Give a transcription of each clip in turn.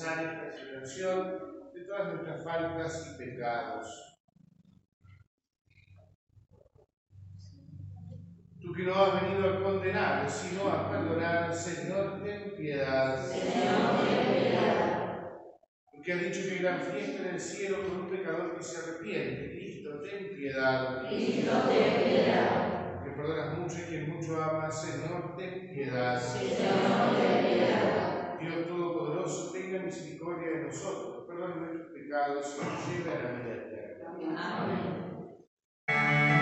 esta celebración de todas nuestras faltas y pecados. Tú que no has venido a condenar, sino a perdonar, Señor, ten piedad. Señor, ten piedad. Tú que has dicho que gran fiesta en el cielo con un pecador que se arrepiente, Cristo, ten piedad. Cristo, ten piedad. Que perdonas mucho y que mucho amas, Señor, ten piedad. Señor, ten piedad. Misericordia de nosotros, perdone nuestros pecados y nos lleve a la vida eterna. Amén.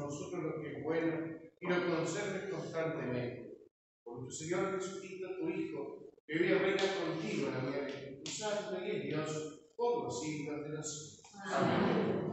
nosotros lo que es bueno y lo conserves constantemente. Por tu Señor Jesucristo, tu Hijo, que vive reina contigo en la vida de tu Santo y es Dios por los siglos de los siglos. Amén.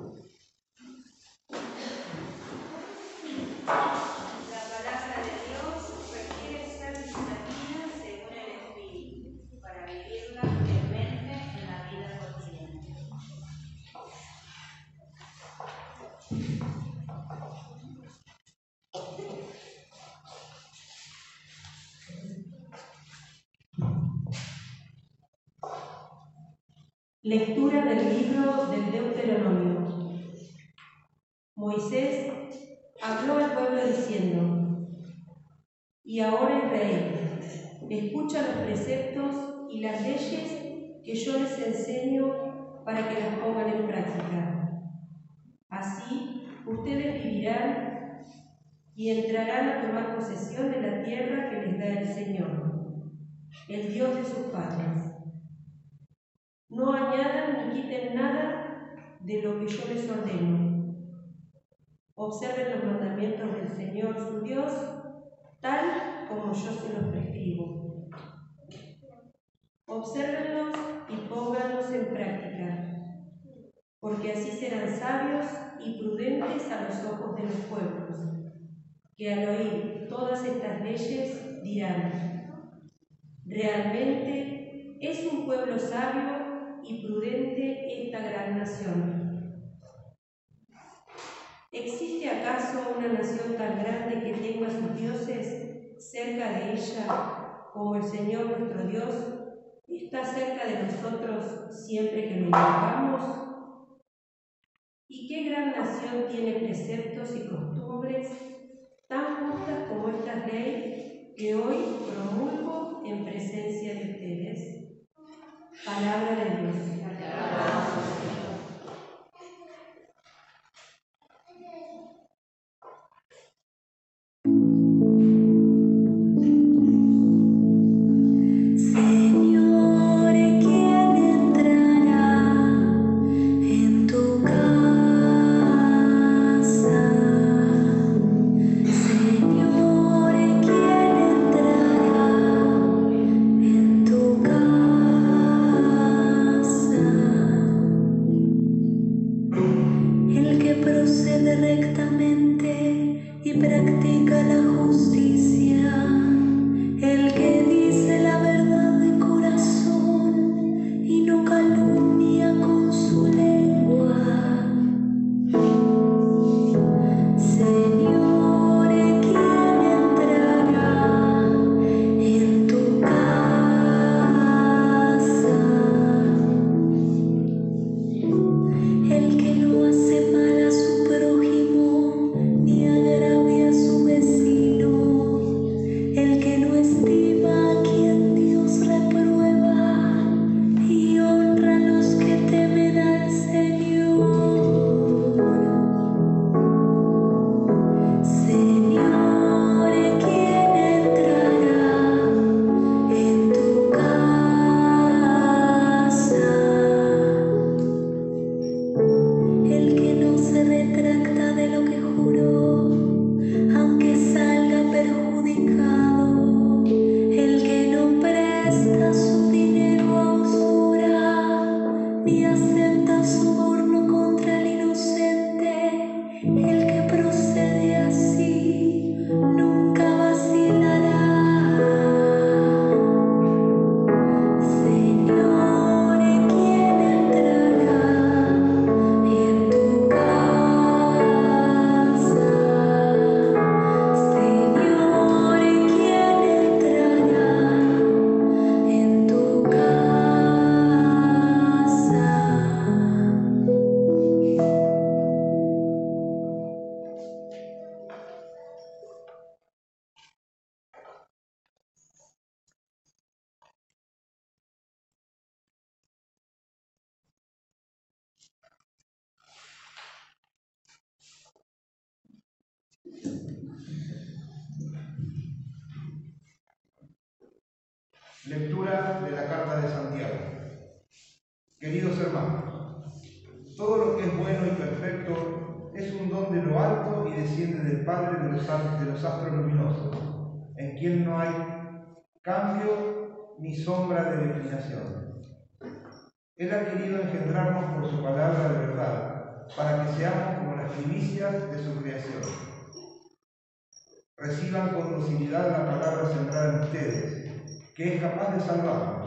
Lectura del libro del Deuteronomio. Moisés habló al pueblo diciendo, y ahora Israel, escucha los preceptos y las leyes que yo les enseño para que las pongan en práctica. Así ustedes vivirán y entrarán a tomar posesión de la tierra que les da el Señor, el Dios de sus padres. No añadan ni quiten nada de lo que yo les ordeno. Observen los mandamientos del Señor su Dios, tal como yo se los prescribo. Obsérvenlos y pónganlos en práctica, porque así serán sabios y prudentes a los ojos de los pueblos, que al oír todas estas leyes dirán, realmente es un pueblo sabio y prudente esta gran nación. ¿Existe acaso una nación tan grande que tenga sus dioses cerca de ella como el Señor nuestro Dios está cerca de nosotros siempre que lo invocamos? ¿Y qué gran nación tiene preceptos y costumbres tan justas como esta ley que hoy promulgo en presencia de ustedes? Palabra de Dios. Lectura desciende del Padre de los, de los astros luminosos, en quien no hay cambio ni sombra de declinación. Él ha querido engendrarnos por su palabra de verdad, para que seamos como las primicias de su creación. Reciban con docilidad la palabra sembrada en ustedes que es capaz de salvarlos.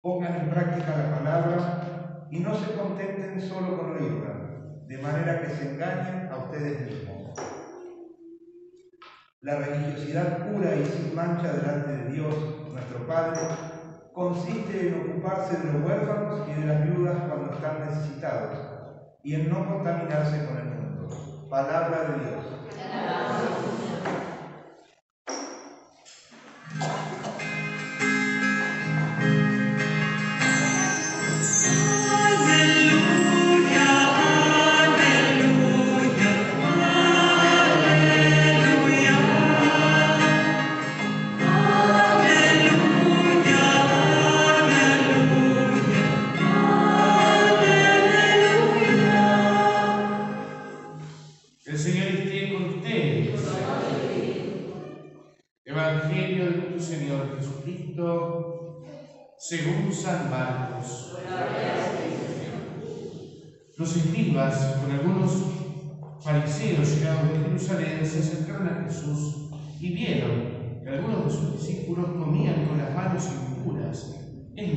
Pongan en práctica la palabra y no se contenten solo con oírla, de manera que se engañen a ustedes mismos. La religiosidad pura y sin mancha delante de Dios, nuestro Padre, consiste en ocuparse de los huérfanos y de las viudas cuando están necesitados y en no contaminarse con el mundo. Palabra de Dios.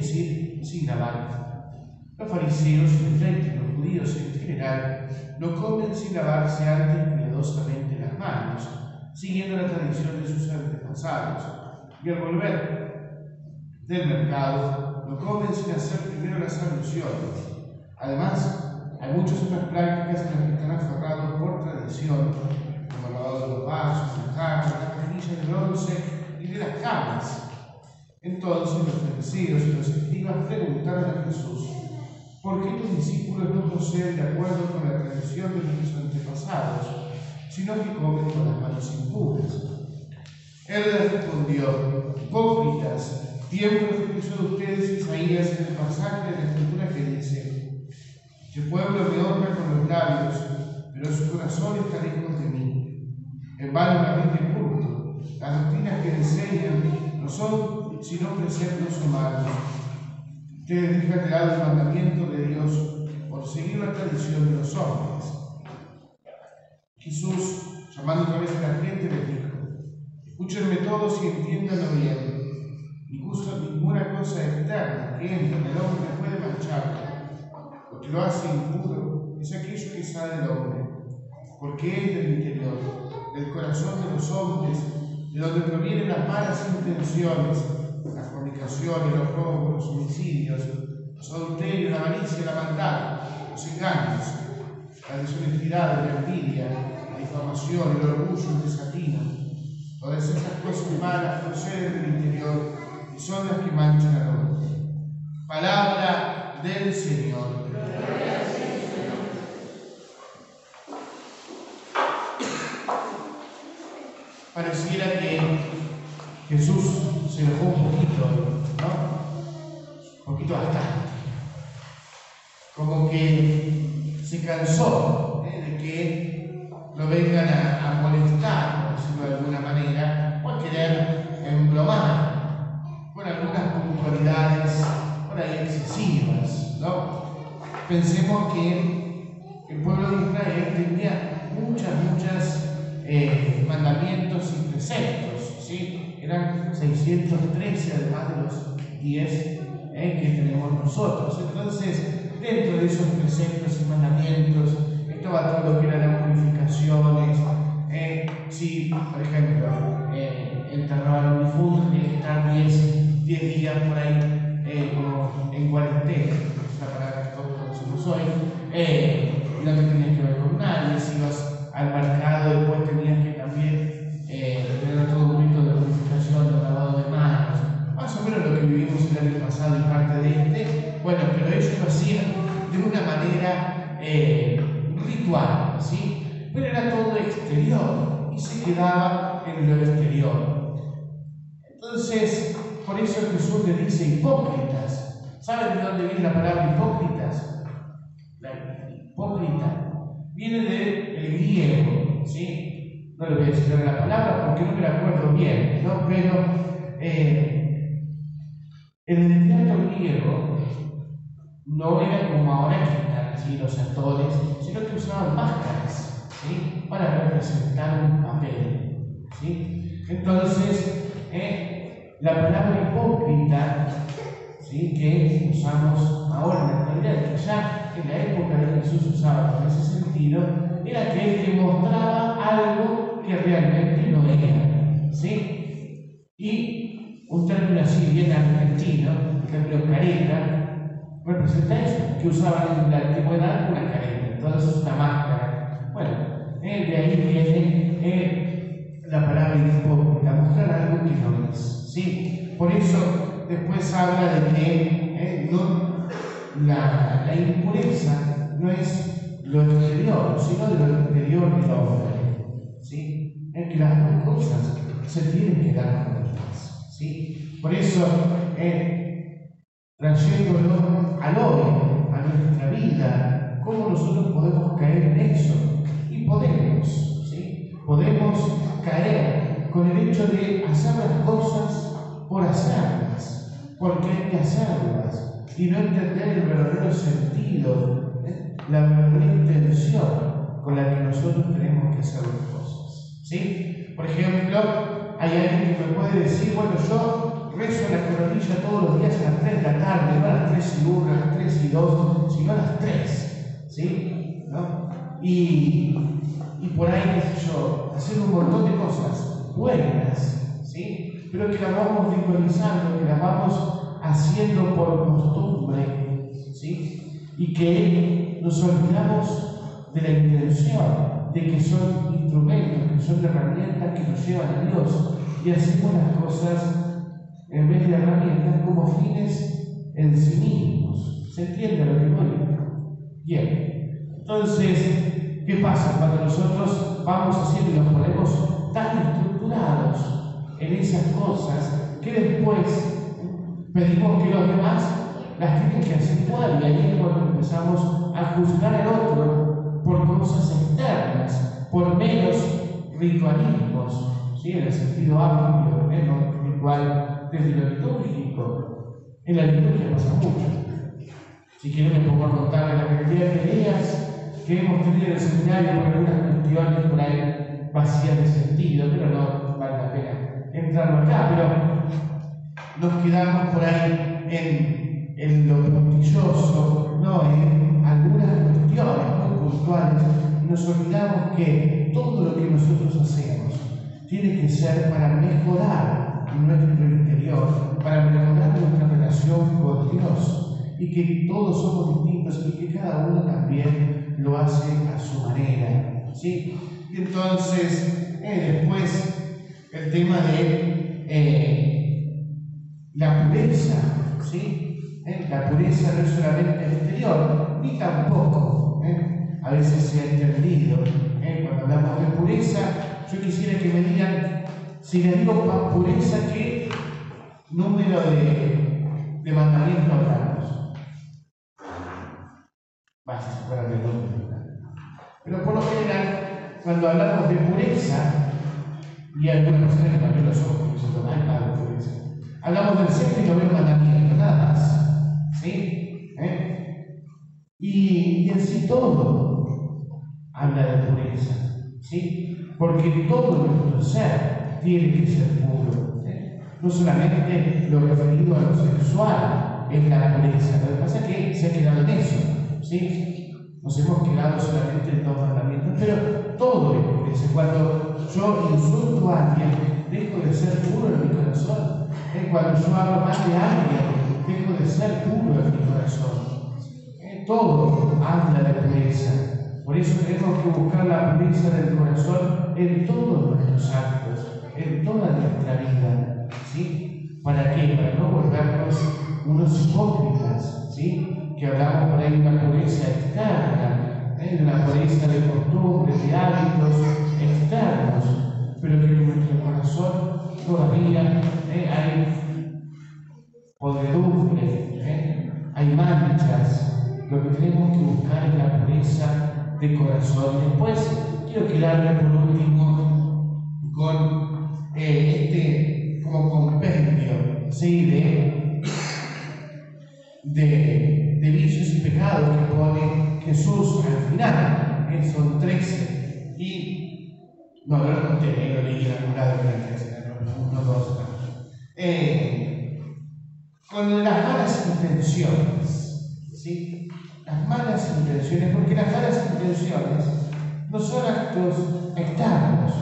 Decir, sin lavar. Los fariseos y los judíos en general, no comen sin lavarse antes cuidadosamente las manos, siguiendo la tradición de sus antepasados. Y al volver del mercado, no comen sin hacer primero las abluciones. Además, hay muchas otras prácticas que están aferrados por tradición, como el lavado de los vasos, las jarras, las canillas de bronce y de las camas. Entonces los fariseos y los escribas preguntaron a Jesús, ¿por qué tus discípulos no proceden de acuerdo con la tradición de nuestros antepasados, sino que comen con las manos impuras? Él les respondió, hipócritas, bien profetizó de ustedes Isaías en el pasaje de la escritura que dice, el pueblo me honra con los labios, pero su corazón está lejos de mí. En vano me rinde culto, las doctrinas que enseñan no son sino preceptos humanos. Ustedes dejan el mandamiento de Dios por seguir la tradición de los hombres. Jesús, llamando otra vez a la gente, les dijo, escúchenme todos y entiéndanlo bien. Ninguna cosa externa que entra en el hombre puede mancharlo. Lo que lo hace impuro es aquello que sale del hombre, porque es del interior, del corazón de los hombres, de donde provienen las malas intenciones, la fornicación, los robos, los homicidios, los adulterios, la avaricia, la maldad, los engaños, la deshonestidad, la envidia, la difamación, el orgullo, el desatino. Todas esas cosas malas proceden del interior y son las que manchan. Palabra del Señor. Pareciera que Jesús se enojó un poquito, ¿no? Un poquito bastante. Como que se cansó ¿eh? de que lo vengan a, molestar, por decirlo de alguna manera, o a querer embromar con algunas puntualidades por ahí excesivas, ¿no? Pensemos que el pueblo de Israel tenía muchas, muchas eh, mandamientos y preceptos, ¿sí? Eran 613 además de los 10 eh, que tenemos nosotros. Entonces, dentro de esos preceptos y mandamientos estaba todo lo que eran las purificaciones. Eh, si, por ejemplo, eh, enterraban a un difunto, tenía que estar 10, 10 días por ahí eh, como en cuarentena, la palabra que todos conocemos hoy, eh, no te tenías que ver con nadie, si ibas al Pero era todo exterior y se quedaba en lo exterior. Entonces, por eso Jesús le dice hipócritas. ¿Saben de dónde viene la palabra hipócritas? La hipócrita viene del griego, ¿sí? No le voy a decir la palabra porque no me la acuerdo bien. Pero eh, en el teatro griego no era como ahora que así los actores, sino que usaban máscaras, Para representar un papel, ¿sí? Entonces, eh, la palabra hipócrita, ¿sí? que usamos ahora en la actualidad, que ya en la época de Jesús usaba en ese sentido, era que él demostraba algo que realmente no era. ¿sí? Y un término así bien argentino, el término careta, representa eso, que usaban en la antigüedad una careta, entonces una máscara. Bueno, Eh, de ahí viene eh, la palabra hipócrita, mostrar algo que no es. ¿sí? Por eso después habla de que eh, no, la, impureza no es lo exterior, sino de lo interior del hombre. ¿sí? Es que las dos cosas se tienen que dar juntas. ¿sí? Por eso, trayéndolo al hoy, a nuestra vida, cómo nosotros podemos caer en eso. Y podemos, ¿sí? Podemos caer con el hecho de hacer las cosas por hacerlas, porque hay que hacerlas, y no entender el verdadero sentido, ¿eh? la verdadera intención con la que nosotros tenemos que hacer las cosas. ¿sí? Por ejemplo, hay alguien que me puede decir, bueno, yo rezo la coronilla todos los días a las 3 de la tarde, no a las 3 y 1, a las 3 y 2, sino a las 3. ¿Sí? ¿No? Y, por ahí, qué sé yo, hacer un montón de cosas buenas, ¿sí? Pero que las vamos ritualizando, que las vamos haciendo por costumbre, ¿sí? Y que nos olvidamos de la intención, de que son instrumentos, que son herramientas que nos llevan a Dios. Y hacemos las cosas en vez de herramientas como fines en sí mismos. ¿Se entiende lo que voy? Bien. Entonces, ¿qué pasa cuando nosotros vamos haciendo y nos ponemos tan estructurados en esas cosas que después pedimos que los demás las tienen que hacer igual? Y ahí es cuando empezamos a juzgar al otro por cosas externas, por menos ritualismos, ¿sí? en el sentido amplio, menos ritual desde lo litúrgico. En la liturgia pasa mucho. Si quieren pongo a contar la cantidad de ideas que hemos tenido en el seminario algunas cuestiones por ahí vacías de sentido, pero no vale la pena entrarlo acá, pero nos quedamos por ahí en, en lo puntilloso, no, en algunas cuestiones muy puntuales, nos olvidamos que todo lo que nosotros hacemos tiene que ser para mejorar nuestro interior, para mejorar nuestra relación con Dios y que todos somos distintos y que cada uno también lo hace a su manera. ¿sí? Y entonces, eh, después, el tema de eh, la pureza, ¿sí? Eh, la pureza no es solamente exterior, ni tampoco, a veces se ha entendido, cuando hablamos de pureza, yo quisiera que me digan, si le digo pureza, ¿qué número de, de mandamientos hablamos? Fuera de número. Pero por lo general, cuando hablamos de pureza, y algunas personas que también lo son, se toman la pureza, hablamos del sexto y mandamiento, nada más. ¿Sí? ¿Eh? Y, y en sí todo habla de pureza. ¿Sí? Porque todo nuestro ser tiene que ser puro. ¿eh? No solamente lo referido a lo sexual es la pureza. Lo que pasa es que se ha quedado en eso. ¿sí? Nos hemos quedado solamente en dos mandamientos, pero todo es. Cuando yo insulto a alguien, dejo de ser puro en mi corazón. Cuando yo hablo mal de alguien, dejo de ser puro en mi corazón. Todo habla de pureza. Por eso tenemos que buscar la pureza del corazón en todos nuestros actos, en toda nuestra vida. ¿Sí? ¿Para qué? Para no volvernos unos hipócritas, ¿sí? Que hablamos por una pureza externa, ¿eh? una pureza de costumbres, de hábitos externos, pero que en nuestro corazón todavía ¿eh? hay podredumbre, ¿eh? hay manchas. Lo que tenemos que buscar es la pureza de corazón. Después quiero quedarme por último con eh, este como compendio ¿sí? de, de, vicios y pecados que pone Jesús al final. ¿eh? Son 13. Y no, no lo conté, algún lado de la iglesia, no, no todos eh, Con las malas intenciones. ¿sí? Las malas intenciones, porque las malas intenciones no son actos externos,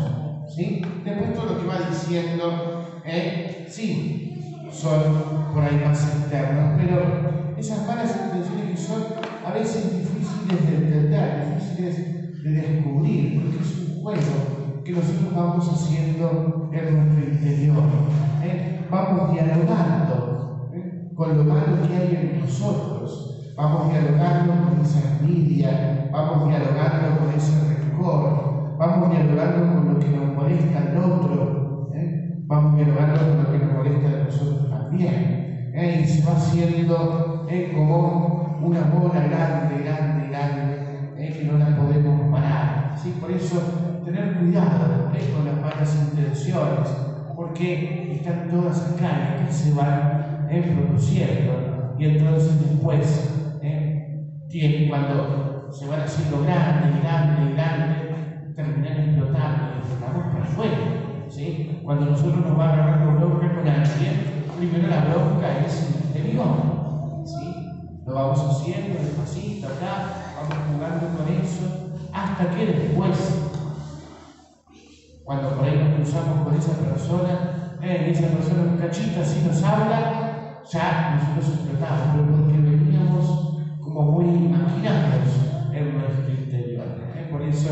¿sí? Después todo lo que va diciendo, ¿eh? sí, son por ahí más externos, pero esas malas intenciones que son a veces difíciles de entender, difíciles de descubrir, porque es un juego que nosotros vamos haciendo en nuestro interior. ¿eh? Vamos dialogando ¿eh? con lo malo que hay en nosotros, vamos dialogando con esa envidia, vamos dialogando con ese rencor, vamos dialogando con lo que nos molesta al otro, ¿eh? vamos dialogando con lo que nos molesta de nosotros también. Y se va haciendo como una bola grande, grande, grande, que no la podemos parar. ¿sí? Por eso, tener cuidado con las malas intenciones, porque están todas acá aquí se van produciendo. Y entonces después, tiene, cuando se van haciendo grandes, grandes, grandes, terminan explotando y explotamos para afuera. ¿sí? Cuando nosotros nos va agarrando bronca con alguien, primero la bronca es interior. Lo vamos haciendo despacito acá, vamos jugando con eso, hasta que después, cuando por ahí nos cruzamos con esa persona, eh, esa persona un cachito así nos habla, ya nosotros explotamos, pero porque veníamos como muy imaginados en nuestro interior. ¿eh? Por eso,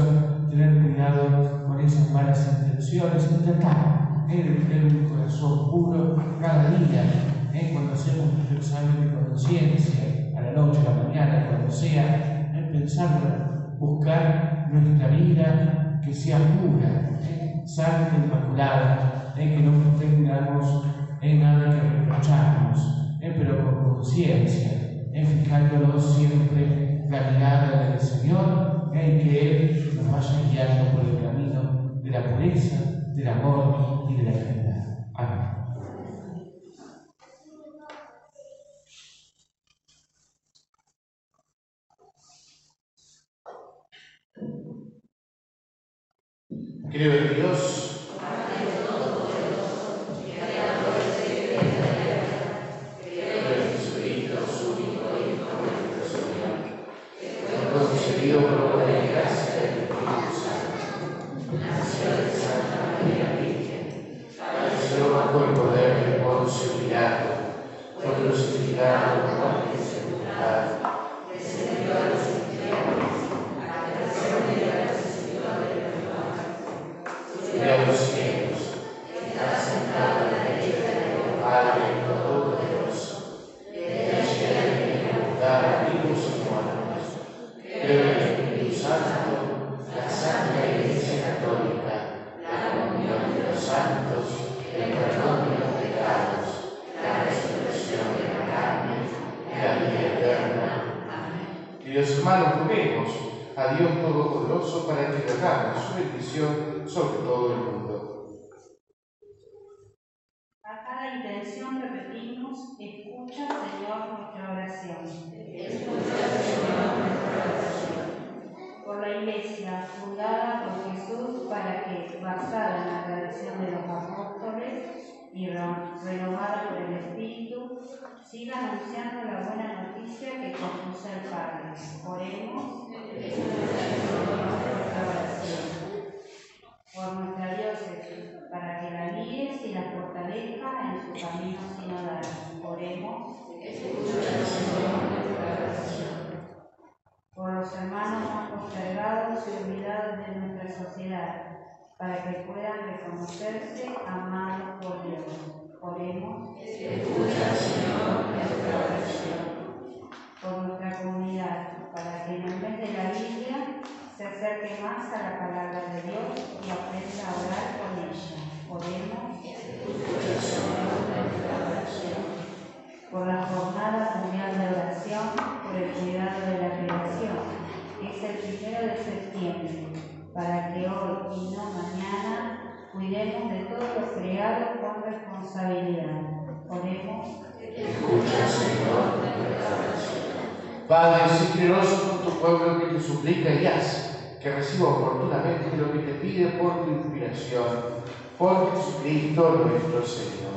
tener cuidado con esas malas intenciones, intentar tener un corazón puro cada día, ¿eh? cuando hacemos nuestro examen de conciencia, a la noche, a la mañana, cuando sea, ¿eh? pensar, buscar nuestra vida que sea pura, ¿eh? santa, inmaculada, ¿eh? que no tengamos en nada que reprocharnos, ¿eh? pero con conciencia, ¿eh? fijándonos siempre la mirada del Señor, ¿eh? y que Él nos vaya guiando por el camino de la pureza, del amor y de la caridad. Amén. Creo en Dios. concebido por obra de gracia del Espíritu Santo. Nació de Santa María Virgen. Padeció bajo el poder de Poncio Pilato. Fue crucificado, muerto y sepultado. Descendió a los infiernos. A la tercera día resucitó de los muertos. Subió a los cielos. Está sentado a la derecha de Dios Padre Todopoderoso. Desde allí viene a juzgar a vivos y muertos. Creo en el Espíritu Santo, la Santa Iglesia Católica, la comunión de los santos, el perdón de los pecados, la resurrección de la carne y la vida eterna. Amén. Queridos hermanos, roguemos a Dios Todopoderoso para que derrame su bendición sobre todo el mundo. A cada intención repetimos, escucha Señor nuestra oración. Por la Iglesia, fundada por Jesús para que, basada en la tradición de los apóstoles y re- renovada por el Espíritu, siga anunciando la buena noticia que compuso el Padre. Oremos. Por nuestra diócesis, para que la guíes y la fortalezca en su camino sinodal. Oremos. Por los hermanos más postergados y olvidados de nuestra sociedad, para que puedan reconocerse amados por Dios. Oremos. Por nuestra comunidad, para que en mes de la Biblia se acerque más a la palabra de Dios y aprenda a orar con ella. Oremos. Por la Jornada Mundial de Oración por el cuidado de la creación, es el primero de septiembre, para que hoy y no mañana cuidemos de todo lo creado con responsabilidad. Oremos. Padre, sé generoso con tu pueblo que te suplica y haz que reciba oportunamente lo que te pide por tu inspiración. Por Jesucristo nuestro Señor.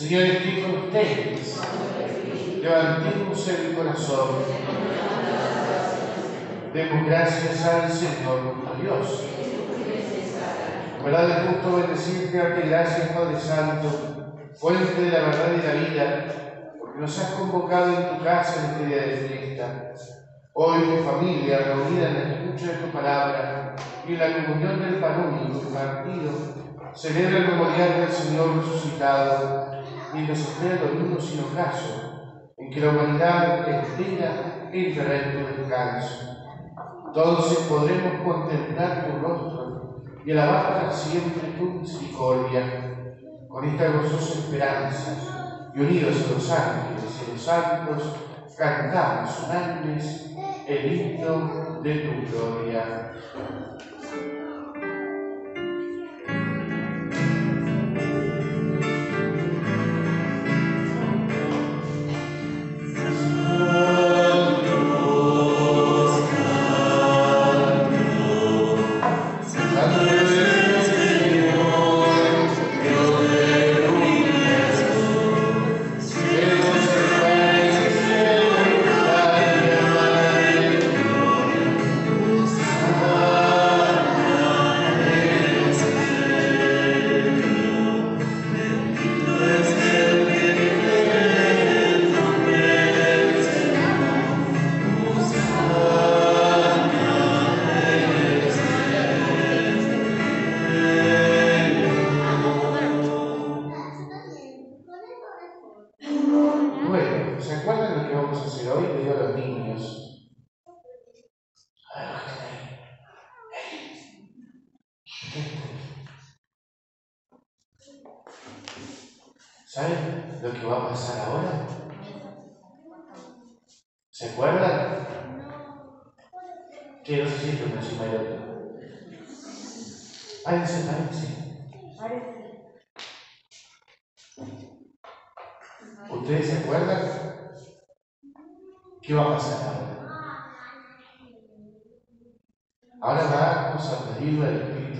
Señor esté con ustedes. Levantemos el corazón. Demos gracias al Señor nuestro Dios. verdad es justo bendecirte, darte gracias, Padre Santo, fuente de la verdad y la vida, porque nos has convocado en tu casa en este día de fiesta. Hoy tu familia, reunida en la escucha de tu palabra y en la comunión del pan único partido, celebra el memorial del Señor resucitado y nos espera el domingo sin ocaso, en que la humanidad entrará en tu descanso. Entonces podremos contemplar tu rostro y alabar siempre tu misericordia. Con esta gozosa esperanza y unidos a los ángeles y los santos, cantamos unánimes el himno de tu gloria.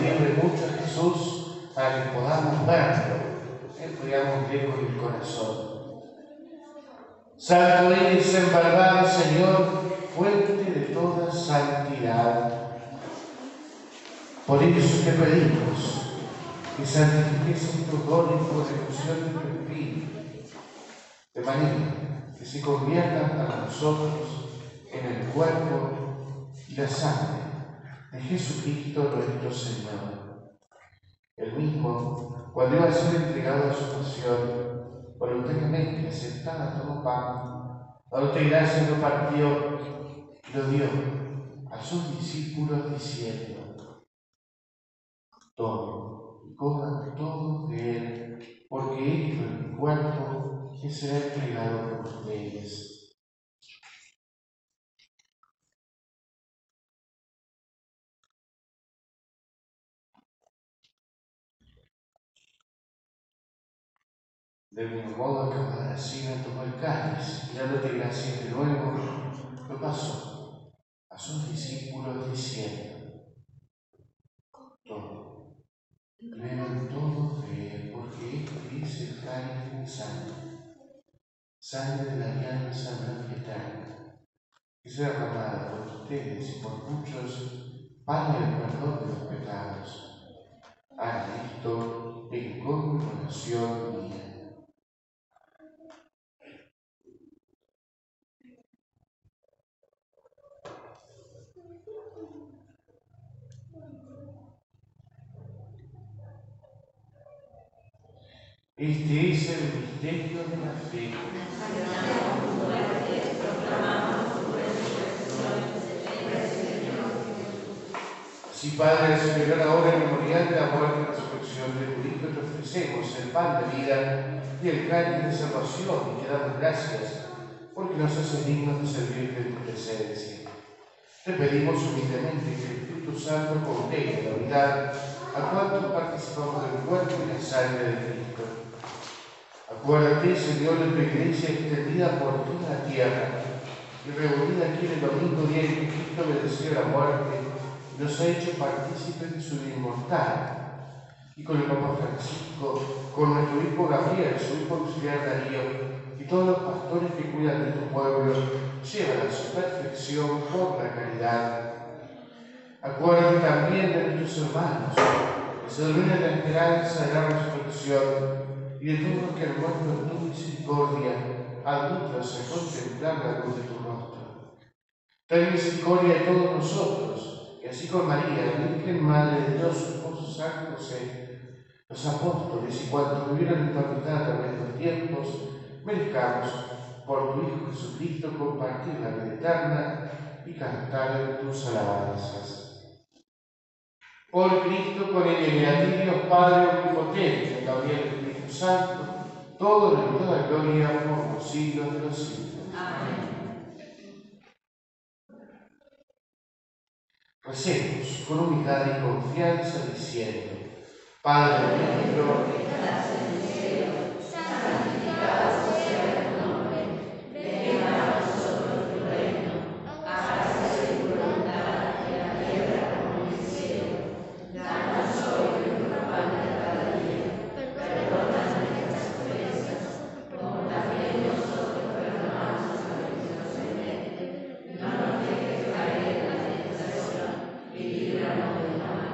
pedirle mucho a Jesús para que podamos verlo, ¿eh? podamos ver con el corazón. Santo eres en verdad, Señor, fuente de toda santidad. Por eso te pedimos que santifiques tu don y por ejecución de tu espíritu, de manera que se conviertan para nosotros en el cuerpo y la sangre de Jesucristo nuestro Señor. El mismo, cuando iba a ser entregado a su pasión, voluntariamente aceptada todo pan, dándote gracias lo partió y lo dio a sus discípulos diciendo, todo, y coman todo de él, porque esto es mi cuerpo que será entregado por ustedes. Del mismo modo, cada me tomó el cáliz y dándote gracias de nuevo, lo pasó a sus discípulos diciendo, todo, beban todo de porque esto es el cáliz de mi sangre, sangre de la alianza que será derramada por ustedes y por muchos para el perdón de los pecados. Hagan esto en conmemoración mía. Este es el misterio de la fe. Si Padre Superior, ahora en memorial de la muerte y resurrección de Hijo, te ofrecemos el pan de vida y el cáliz de salvación y te damos gracias porque nos haces dignos de servirte en tu presencia. Te pedimos humildemente que el Espíritu Santo contenga la unidad a cuantos participamos del cuerpo y la sangre de Cristo. Acuérdate, Señor, de tu iglesia extendida por toda la tierra y reunida aquí en el domingo día en que Cristo mereció la muerte nos ha hecho partícipes de su inmortal. Y con el Papa Francisco, con nuestro hijo Gabriel, su hijo auxiliar Darío, y todos los pastores que cuidan de tu pueblo, llevan a su perfección por la caridad. Acuérdate también de nuestros hermanos, que se duermen en la esperanza de la resurrección, y de todos los que en tu misericordia, adultos a contemplar la luz de tu rostro. Ten misericordia de todos nosotros, y así con María, la Virgen Madre de Dios, su esposo San José, los apóstoles y cuantos vivieron en eternidad a través de los tiempos, merezcamos por tu Hijo Jesucristo compartir la vida eterna y cantar tus alabanzas. Por Cristo, con él y Padre Omnipotente, también el Santo, todo y toda gloria por los siglos de los siglos. Amén. Recemos con humildad y confianza diciendo, Padre nuestro que estás en el cielo, santificado sea tu nombre, venga a nosotros tu reino, hágase tu voluntad en la tierra como en el cielo. Danos hoy nuestro pan de cada día, perdona nuestras ofensas, como también nosotros perdonamos a los que nos ofenden. No nos dejes caer en la tentación y líbranos del mal.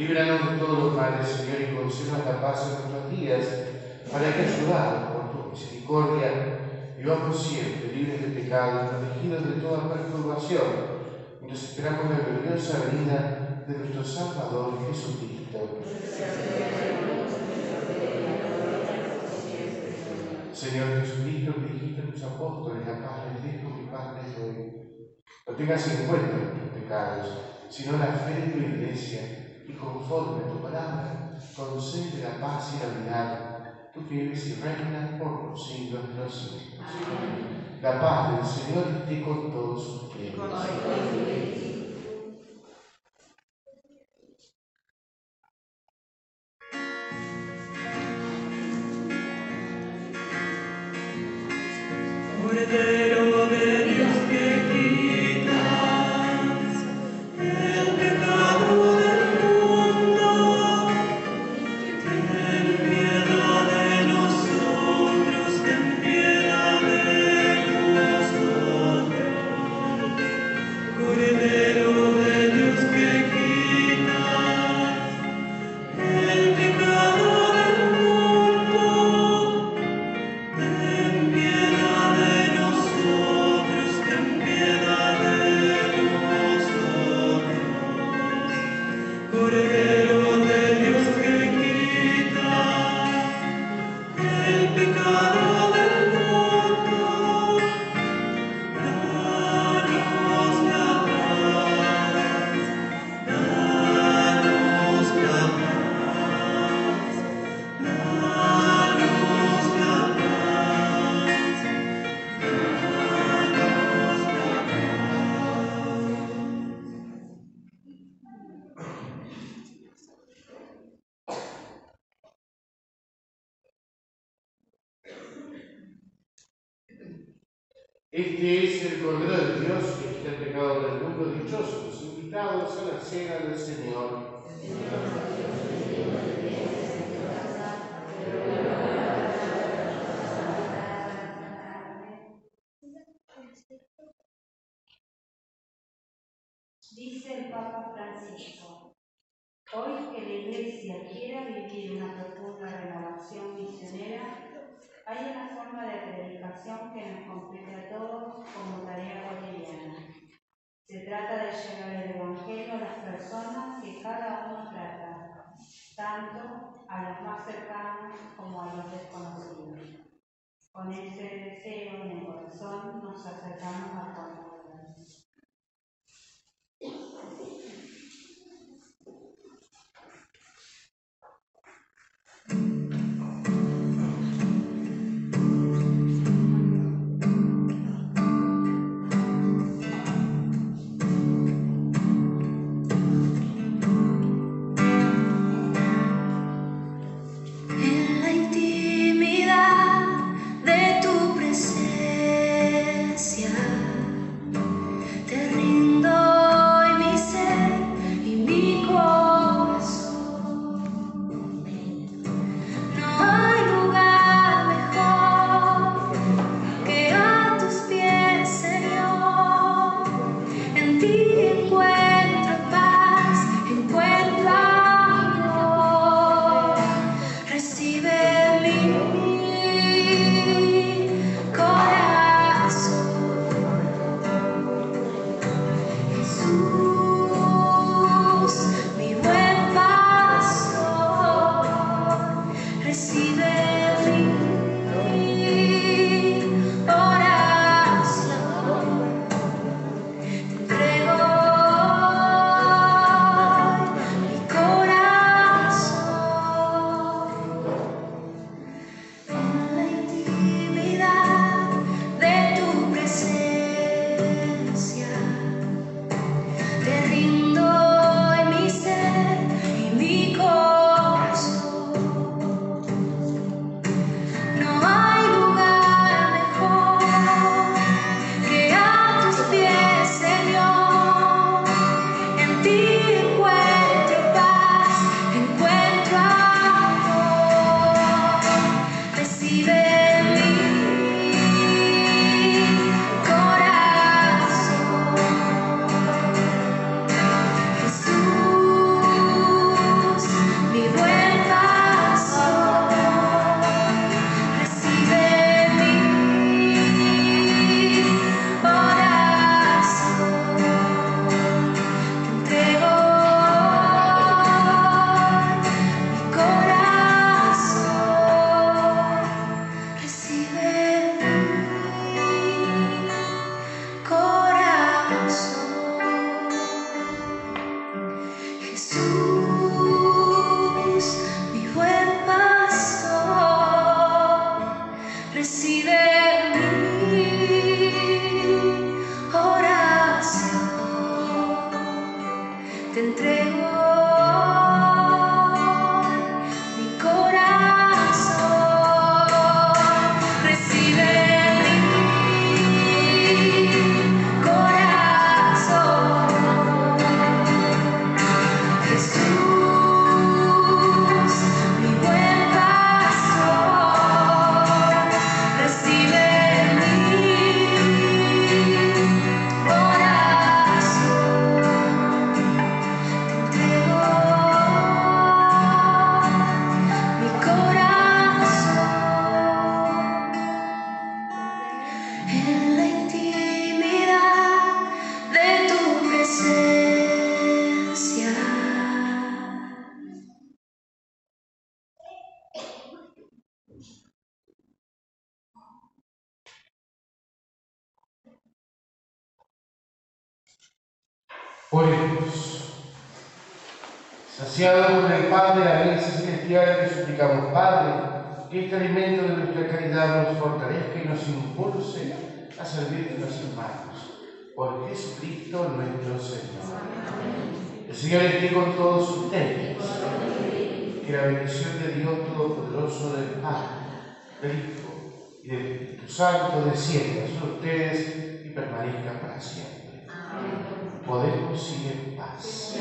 Líbranos de todos los males, Señor, y concédenos la paz en nuestros días, para que, ayudados por tu misericordia, vivamos siempre libres de pecado y protegidos de toda perturbación, mientras esperamos la gloriosa venida de nuestro Salvador Jesucristo. Señor Jesucristo, que dijiste a tus apóstoles, la paz les dejo, mi paz les. No tengas en cuenta nuestros pecados, sino la fe de tu iglesia, y conforme a tu palabra, concede la paz y la unidad, tú que vives y reinas por los siglos de los siglos. La paz del Señor esté con todos ustedes. Cordero de llegar el Evangelio a las personas que cada uno trata, tanto a los más cercanos como a los desconocidos. Con este deseo en el corazón nos acercamos a todos. Saciado con el pan de la mesa celestial, te suplicamos, Padre, que este alimento de nuestra caridad nos fortalezca y nos impulse a servir a los hermanos. Por Jesucristo nuestro Señor. El Señor esté con todos ustedes. Que la bendición de Dios Todopoderoso, del Padre, del Hijo y del Espíritu Santo descienda sobre ustedes y permanezca para siempre. Podemos ir en paz.